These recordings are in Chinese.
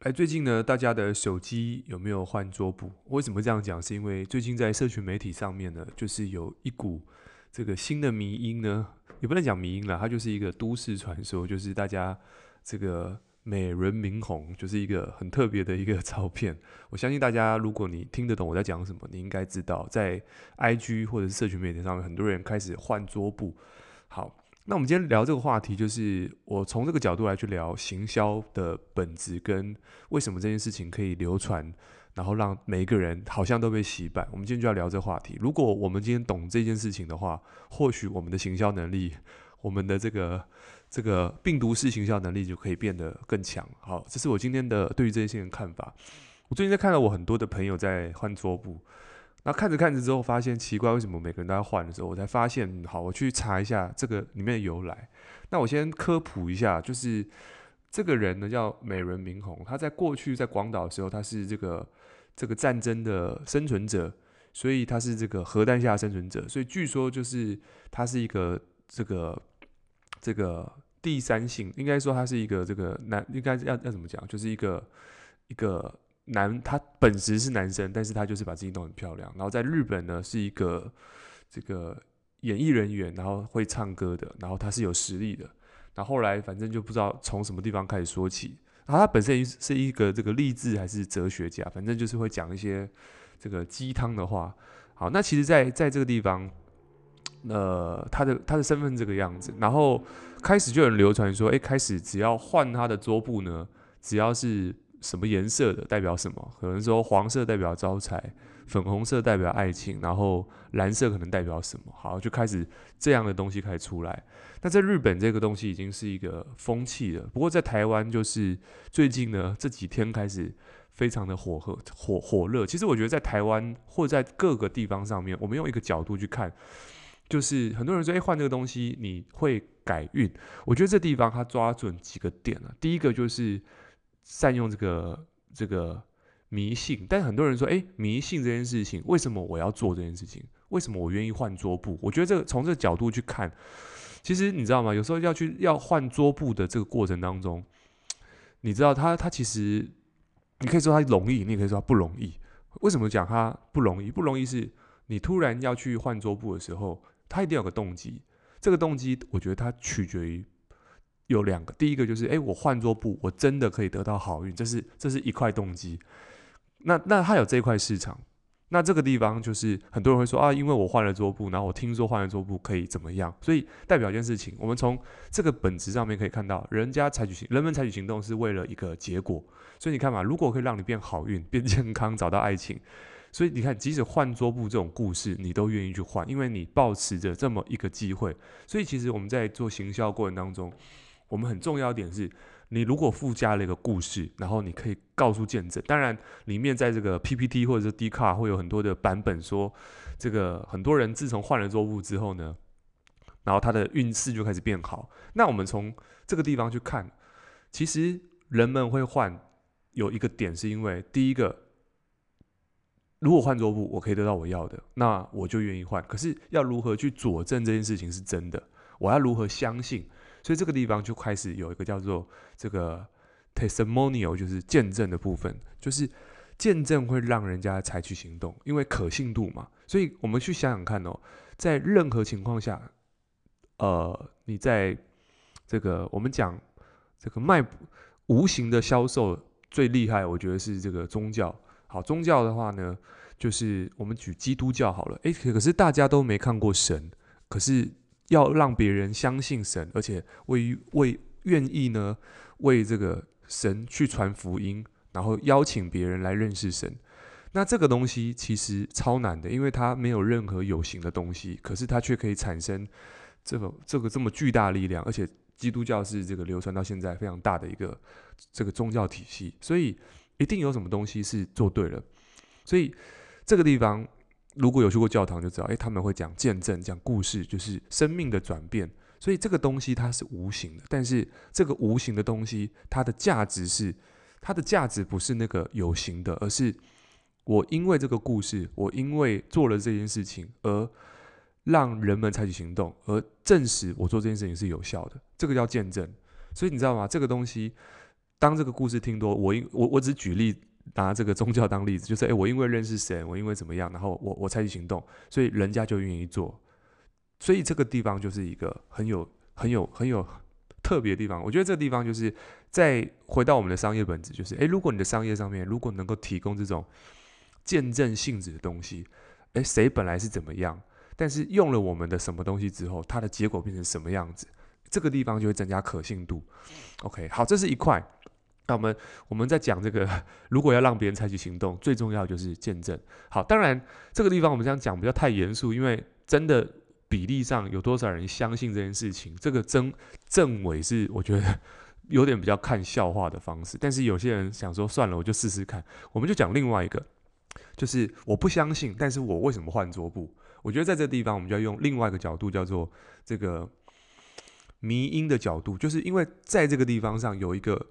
哎，最近呢，大家的手机有没有换桌布？为什么这样讲？是因为最近在社群媒体上面呢，就是有一股这个新的迷因呢，也不能讲迷因了，它就是一个都市传说，就是大家这个美人明红，就是一个很特别的一个 照片。我相信大家，如果你听得懂我在讲什么，你应该知道，在 IG 或者是社群媒体上面，很多人开始换桌布。好。那我们今天聊这个话题，就是我从这个角度来去聊行销的本质跟为什么这件事情可以流传，然后让每一个人好像都被洗版。我们今天就要聊这话题。如果我们今天懂这件事情的话，或许我们的行销能力，我们的这个这个病毒式行销能力就可以变得更强。好，这是我今天的对于这件事情的看法。我最近在看到我很多的朋友在换桌布。那看着看着之后，发现奇怪，为什么每个人都要换的时候，我才发现，好，我去查一下这个里面的由来。那我先科普一下，就是这个人呢叫美人明宏，他在过去在广岛的时候，他是这个这个战争的生存者，所以他是这个核弹下的生存者，所以据说就是他是一个这个这个第三性，应该说他是一个这个男，应该要要怎么讲，就是一个一个。男，他本质是男生，但是他就是把自己弄很漂亮。然后在日本呢，是一个这个演艺人员，然后会唱歌的，然后他是有实力的。然后后来反正就不知道从什么地方开始说起。然后他本身是一个这个励志还是哲学家，反正就是会讲一些这个鸡汤的话。好，那其实在，在这个地方，呃，他的他的身份这个样子，然后开始就有人流传说，哎，开始只要换他的桌布呢，只要是。什么颜色的代表什么？可能说黄色代表招财，粉红色代表爱情，然后蓝色可能代表什么？好，就开始这样的东西开始出来。那在日本这个东西已经是一个风气了。不过在台湾就是最近呢，这几天开始非常的火和火火热。其实我觉得在台湾或在各个地方上面，我们用一个角度去看，就是很多人说，哎，换这个东西你会改运。我觉得这地方他抓准几个点了。第一个就是。善用这个这个迷信，但很多人说，哎，迷信这件事情，为什么我要做这件事情？为什么我愿意换桌布？我觉得这个从这个角度去看，其实你知道吗？有时候要去要换桌布的这个过程当中，你知道他他其实，你可以说他容易，你也可以说他不容易。为什么讲他不容易？不容易是你突然要去换桌布的时候，他一定有个动机。这个动机，我觉得它取决于。有两个，第一个就是，哎，我换桌布，我真的可以得到好运，这是这是一块动机。那那他有这一块市场，那这个地方就是很多人会说啊，因为我换了桌布，然后我听说换了桌布可以怎么样，所以代表一件事情，我们从这个本质上面可以看到，人家采取行，人们采取行动是为了一个结果。所以你看嘛，如果可以让你变好运、变健康、找到爱情，所以你看，即使换桌布这种故事，你都愿意去换，因为你抱持着这么一个机会。所以其实我们在做行销过程当中。我们很重要一点是，你如果附加了一个故事，然后你可以告诉见证。当然，里面在这个 PPT 或者是 Dcard 会有很多的版本说，这个很多人自从换了桌布之后呢，然后他的运势就开始变好。那我们从这个地方去看，其实人们会换有一个点，是因为第一个，如果换桌布我可以得到我要的，那我就愿意换。可是要如何去佐证这件事情是真的？我要如何相信？所以这个地方就开始有一个叫做这个 testimonial，就是见证的部分，就是见证会让人家采取行动，因为可信度嘛。所以我们去想想看哦，在任何情况下，呃，你在这个我们讲这个卖无形的销售最厉害，我觉得是这个宗教。好，宗教的话呢，就是我们举基督教好了，诶，可是大家都没看过神，可是。要让别人相信神，而且为为愿意呢为这个神去传福音，然后邀请别人来认识神。那这个东西其实超难的，因为它没有任何有形的东西，可是它却可以产生这个这个这么巨大力量。而且基督教是这个流传到现在非常大的一个这个宗教体系，所以一定有什么东西是做对了。所以这个地方。如果有去过教堂，就知道，诶，他们会讲见证、讲故事，就是生命的转变。所以这个东西它是无形的，但是这个无形的东西，它的价值是，它的价值不是那个有形的，而是我因为这个故事，我因为做了这件事情，而让人们采取行动，而证实我做这件事情是有效的。这个叫见证。所以你知道吗？这个东西当这个故事听多，我我我只举例拿这个宗教当例子，就是诶，我因为认识神，我因为怎么样，然后我我采取行动，所以人家就愿意做。所以这个地方就是一个很有很有很有特别的地方。我觉得这个地方就是再回到我们的商业本质，就是诶，如果你的商业上面如果能够提供这种见证性质的东西，诶，谁本来是怎么样，但是用了我们的什么东西之后，它的结果变成什么样子？这个地方就会增加可信度。OK，好，这是一块。那我们我们在讲这个，如果要让别人采取行动，最重要就是见证。好，当然这个地方我们这样讲不要太严肃，因为真的比例上有多少人相信这件事情，这个真正伪是我觉得 有点比较看笑话的方式。但是有些人想说算了，我就试试看。我们就讲另外一个，就是我不相信，但是我为什么换桌布？我觉得在这个地方，我们就要用另外一个角度，叫做这个。迷因的角度，就是因为在这个地方上有一个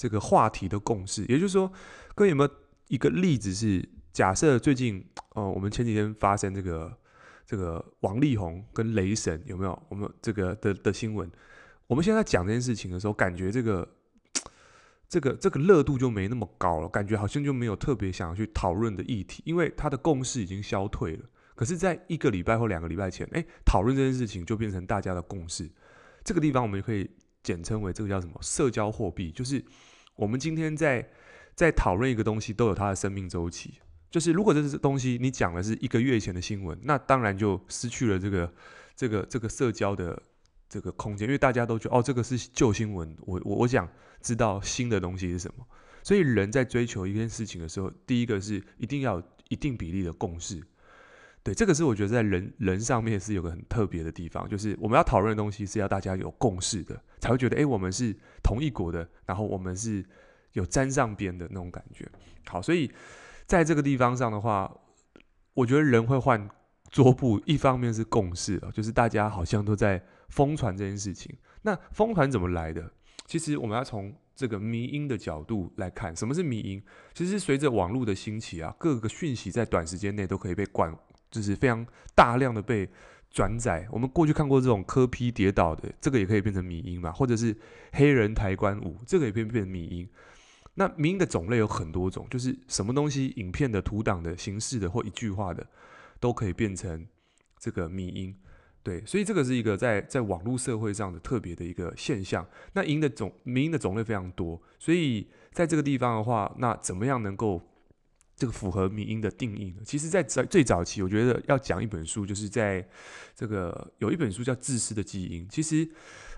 这个话题的共识，也就是说，各位有没有一个例子是，假设最近哦、呃，我们前几天发生这个这个王力宏跟雷神有没有？我们这个的的新闻，我们现在讲这件事情的时候，感觉这个这个这个热度就没那么高了，感觉好像就没有特别想要去讨论的议题，因为它的共识已经消退了。可是，在一个礼拜或两个礼拜前，哎，讨论这件事情就变成大家的共识。这个地方我们就可以简称为这个叫什么？社交货币，就是我们今天在在讨论一个东西，都有它的生命周期。就是如果这是东西你讲的是一个月前的新闻，那当然就失去了这个这个这个社交的这个空间，因为大家都觉得哦，这个是旧新闻，我我我想知道新的东西是什么。所以人在追求一件事情的时候，第一个是一定要一定比例的共识。对，这个是我觉得在人人上面是有个很特别的地方，就是我们要讨论的东西是要大家有共识的，才会觉得哎，我们是同一国的，然后我们是有沾上边的那种感觉。好，所以在这个地方上的话，我觉得人会换桌布，一方面是共识啊，就是大家好像都在疯传这件事情。那疯传怎么来的？其实我们要从这个迷因的角度来看，什么是迷因？其实随着网络的兴起啊，各个讯息在短时间内都可以被灌。就是非常大量的被转载。我们过去看过这种柯 P 跌倒的，这个也可以变成迷音嘛，或者是黑人抬棺舞，这个也可以变成迷音。那迷音的种类有很多种，就是什么东西，影片的、图档的、形式的或一句话的，都可以变成这个迷音。对，所以这个是一个在在网络社会上的特别的一个现象。那音的种迷音的种类非常多，所以在这个地方的话，那怎么样能够？这个符合迷因的定义呢？其实，在最最早期，我觉得要讲一本书，就是在这个有一本书叫《自私的基因》。其实，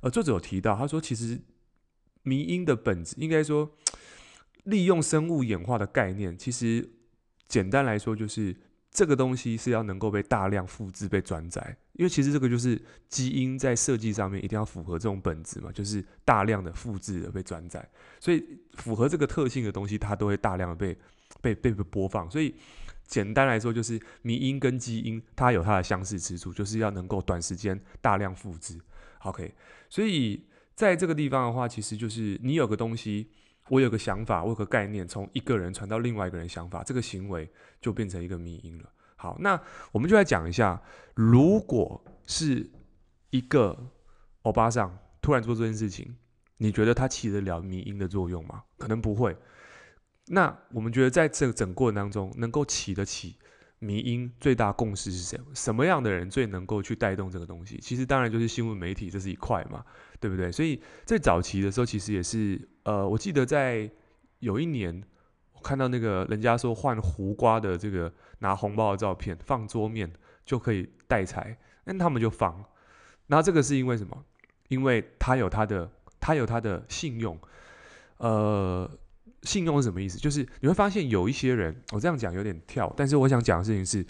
呃，作者有提到，他说，其实迷因的本质，应该说利用生物演化的概念，其实简单来说，就是这个东西是要能够被大量复制、被转载。因为其实这个就是基因在设计上面一定要符合这种本质嘛，就是大量的复制的被转载。所以，符合这个特性的东西，它都会大量的被。被被播放，所以简单来说就是迷因跟基因，它有它的相似之处，就是要能够短时间大量复制。OK，所以在这个地方的话，其实就是你有个东西，我有个想法，我有个概念，从一个人传到另外一个人想法，这个行为就变成一个迷因了。好，那我们就来讲一下，如果是一个欧巴桑突然做这件事情，你觉得他起得了迷因的作用吗？可能不会。那我们觉得，在这个整过程当中，能够起得起迷因最大共识是谁？什么样的人最能够去带动这个东西？其实当然就是新闻媒体，这是一块嘛，对不对？所以在早期的时候，其实也是，呃，我记得在有一年，我看到那个人家说换胡瓜的这个拿红包的照片放桌面就可以带财，那他们就放。那这个是因为什么？因为他有他的，他有他的信用，呃。信用是什么意思？就是你会发现有一些人，我这样讲有点跳，但是我想讲的事情是，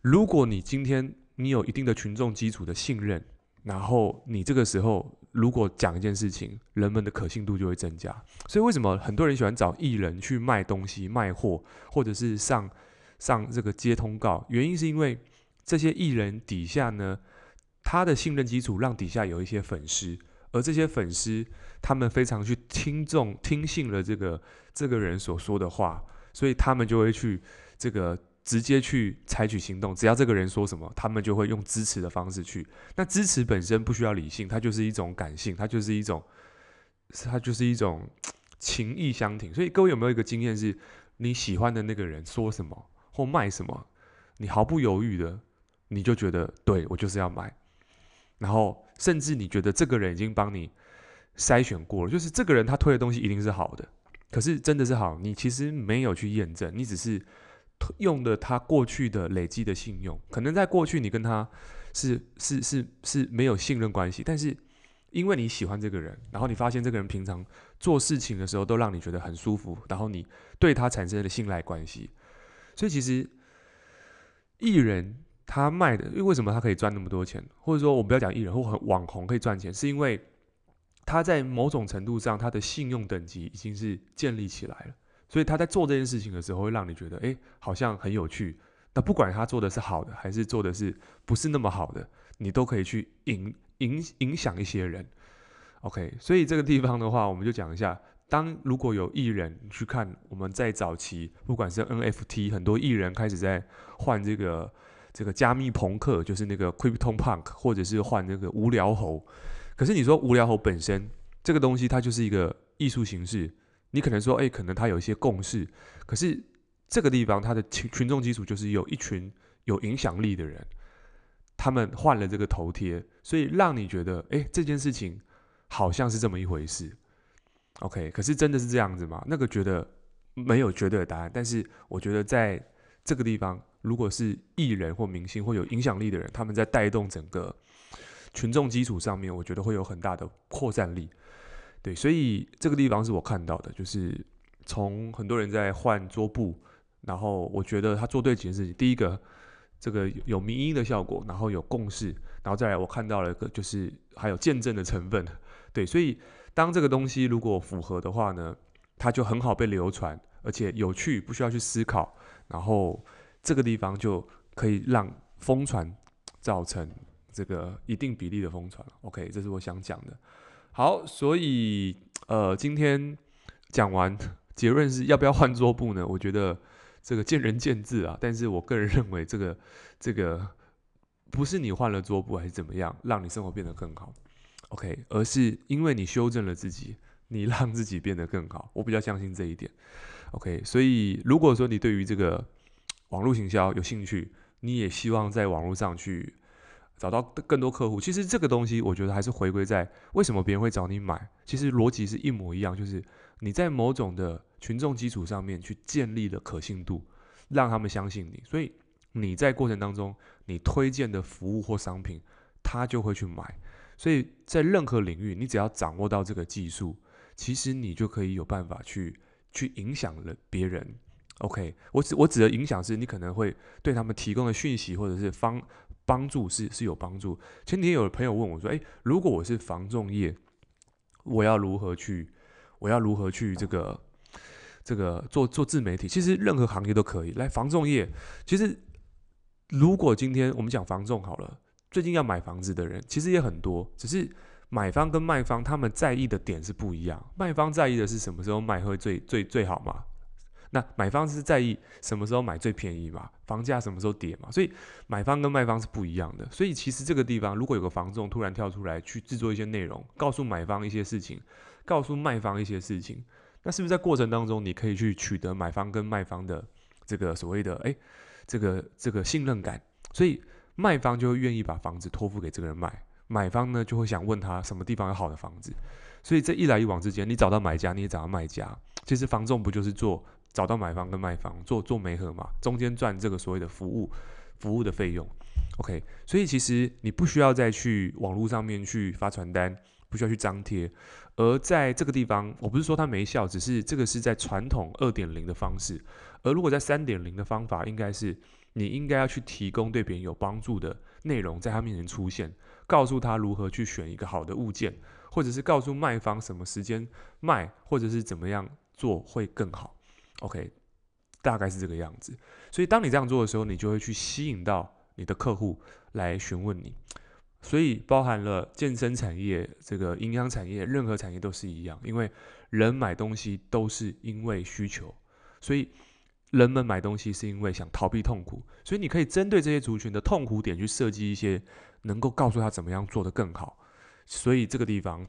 如果你今天你有一定的群众基础的信任，然后你这个时候如果讲一件事情，人们的可信度就会增加。所以为什么很多人喜欢找艺人去卖东西、卖货，或者是上上这个接通告？原因是因为这些艺人底下呢，他的信任基础让底下有一些粉丝。而这些粉丝，他们非常去听众听信了这个这个人所说的话，所以他们就会去这个直接去采取行动。只要这个人说什么，他们就会用支持的方式去。那支持本身不需要理性，它就是一种感性，它就是一种，它就是一种情意相挺。所以各位有没有一个经验是，你喜欢的那个人说什么或卖什么，你毫不犹豫的，你就觉得对，我就是要买，然后甚至你觉得这个人已经帮你筛选过了，就是这个人他推的东西一定是好的，可是真的是好，你其实没有去验证，你只是用的他过去的累积的信用，可能在过去你跟他是是是是没有信任关系，但是因为你喜欢这个人，然后你发现这个人平常做事情的时候都让你觉得很舒服，然后你对他产生了信赖关系，所以其实艺人他卖的，因为为什么他可以赚那么多钱，或者说我们不要讲艺人或很网红可以赚钱，是因为。他在某种程度上，他的信用等级已经是建立起来了，所以他在做这件事情的时候，会让你觉得，哎，好像很有趣。那不管他做的是好的，还是做的是不是那么好的，你都可以去影影影响一些人。OK，所以这个地方的话，我们就讲一下，当如果有艺人去看，我们在早期，不管是 NFT，很多艺人开始在换这个这个加密朋克，就是那个 Crypto Punk，或者是换那个无聊猴。可是你说无聊猴本身这个东西，它就是一个艺术形式。你可能说，哎，可能它有一些共识。可是这个地方它的群群众基础就是有一群有影响力的人，他们换了这个头贴，所以让你觉得，哎，这件事情好像是这么一回事。OK，可是真的是这样子吗？那个觉得没有绝对的答案。但是我觉得在这个地方，如果是艺人或明星或有影响力的人，他们在带动整个。群众基础上面，我觉得会有很大的扩散力，对，所以这个地方是我看到的，就是从很多人在换桌布，然后我觉得他做对几件事情，第一个，这个有迷因的效果，然后有共识，然后再来我看到了一个就是还有见证的成分，对，所以当这个东西如果符合的话呢，它就很好被流传，而且有趣，不需要去思考，然后这个地方就可以让疯传造成。这个一定比例的疯传，OK，这是我想讲的。好，所以呃，今天讲完结论是要不要换桌布呢？我觉得这个见仁见智啊。但是我个人认为，这个这个不是你换了桌布还是怎么样，让你生活变得更好，OK，而是因为你修正了自己，你让自己变得更好。我比较相信这一点，OK。所以如果说你对于这个网络行销有兴趣，你也希望在网络上去。找到更多客户，其实这个东西我觉得还是回归在为什么别人会找你买，其实逻辑是一模一样，就是你在某种的群众基础上面去建立了可信度，让他们相信你，所以你在过程当中你推荐的服务或商品，他就会去买，所以在任何领域，你只要掌握到这个技术，其实你就可以有办法去去影响了别人。OK，我指我指的影响是你可能会对他们提供的讯息或者是方。帮助是是有帮助。前几天有朋友问我说：“诶，如果我是房仲业，我要如何去？我要如何去这个这个做做自媒体？其实任何行业都可以。来房仲业，其实如果今天我们讲房仲好了，最近要买房子的人其实也很多，只是买方跟卖方他们在意的点是不一样。卖方在意的是什么时候卖会最最最好嘛？”那买方是在意什么时候买最便宜嘛？房价什么时候跌嘛？所以买方跟卖方是不一样的。所以其实这个地方，如果有个房仲突然跳出来去制作一些内容，告诉买方一些事情，告诉卖方一些事情，那是不是在过程当中你可以去取得买方跟卖方的这个所谓的诶，这个这个信任感？所以卖方就会愿意把房子托付给这个人卖，买方呢就会想问他什么地方有好的房子。所以这一来一往之间，你找到买家，你也找到卖家。其实房仲不就是做？找到买方跟卖方做做媒合嘛，中间赚这个所谓的服务服务的费用，OK，所以其实你不需要再去网络上面去发传单，不需要去张贴，而在这个地方，我不是说它没效，只是这个是在传统二点零的方式，而如果在三点零的方法，应该是你应该要去提供对别人有帮助的内容，在他面前出现，告诉他如何去选一个好的物件，或者是告诉卖方什么时间卖，或者是怎么样做会更好。OK，大概是这个样子。所以当你这样做的时候，你就会去吸引到你的客户来询问你。所以包含了健身产业、这个营养产业，任何产业都是一样，因为人买东西都是因为需求，所以人们买东西是因为想逃避痛苦。所以你可以针对这些族群的痛苦点去设计一些能够告诉他怎么样做得更好。所以这个地方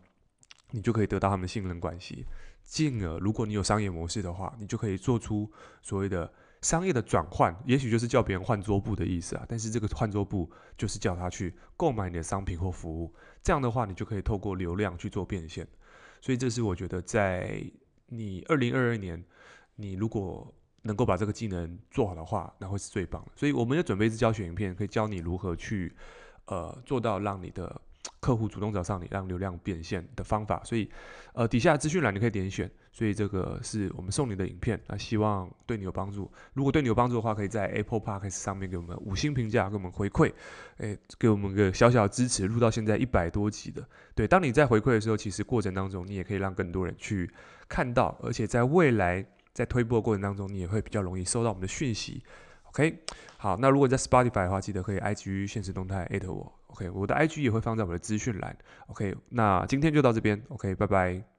你就可以得到他们信任关系。进而，如果你有商业模式的话，你就可以做出所谓的商业的转换，也许就是叫别人换桌布的意思啊。但是这个换桌布就是叫他去购买你的商品或服务，这样的话，你就可以透过流量去做变现。所以这是我觉得在你二零二二年，你如果能够把这个技能做好的话，那会是最棒的。所以我们要准备一支教学影片，可以教你如何去呃做到让你的。客户主动找上你，让流量变现的方法，所以，呃，底下资讯栏你可以点选，所以这个是我们送你的影片，那希望对你有帮助。如果对你有帮助的话，可以在 Apple Podcast 上面给我们五星评价，给我们回馈，诶，给我们个小小的支持。录到现在一百多集的，对，当你在回馈的时候，其实过程当中你也可以让更多人去看到，而且在未来在推播的过程当中，你也会比较容易收到我们的讯息。OK，好，那如果在 Spotify 的话，记得可以 IG 现实动态艾特我。OK，我的 IG 也会放在我的资讯栏。OK，那今天就到这边。OK，拜拜。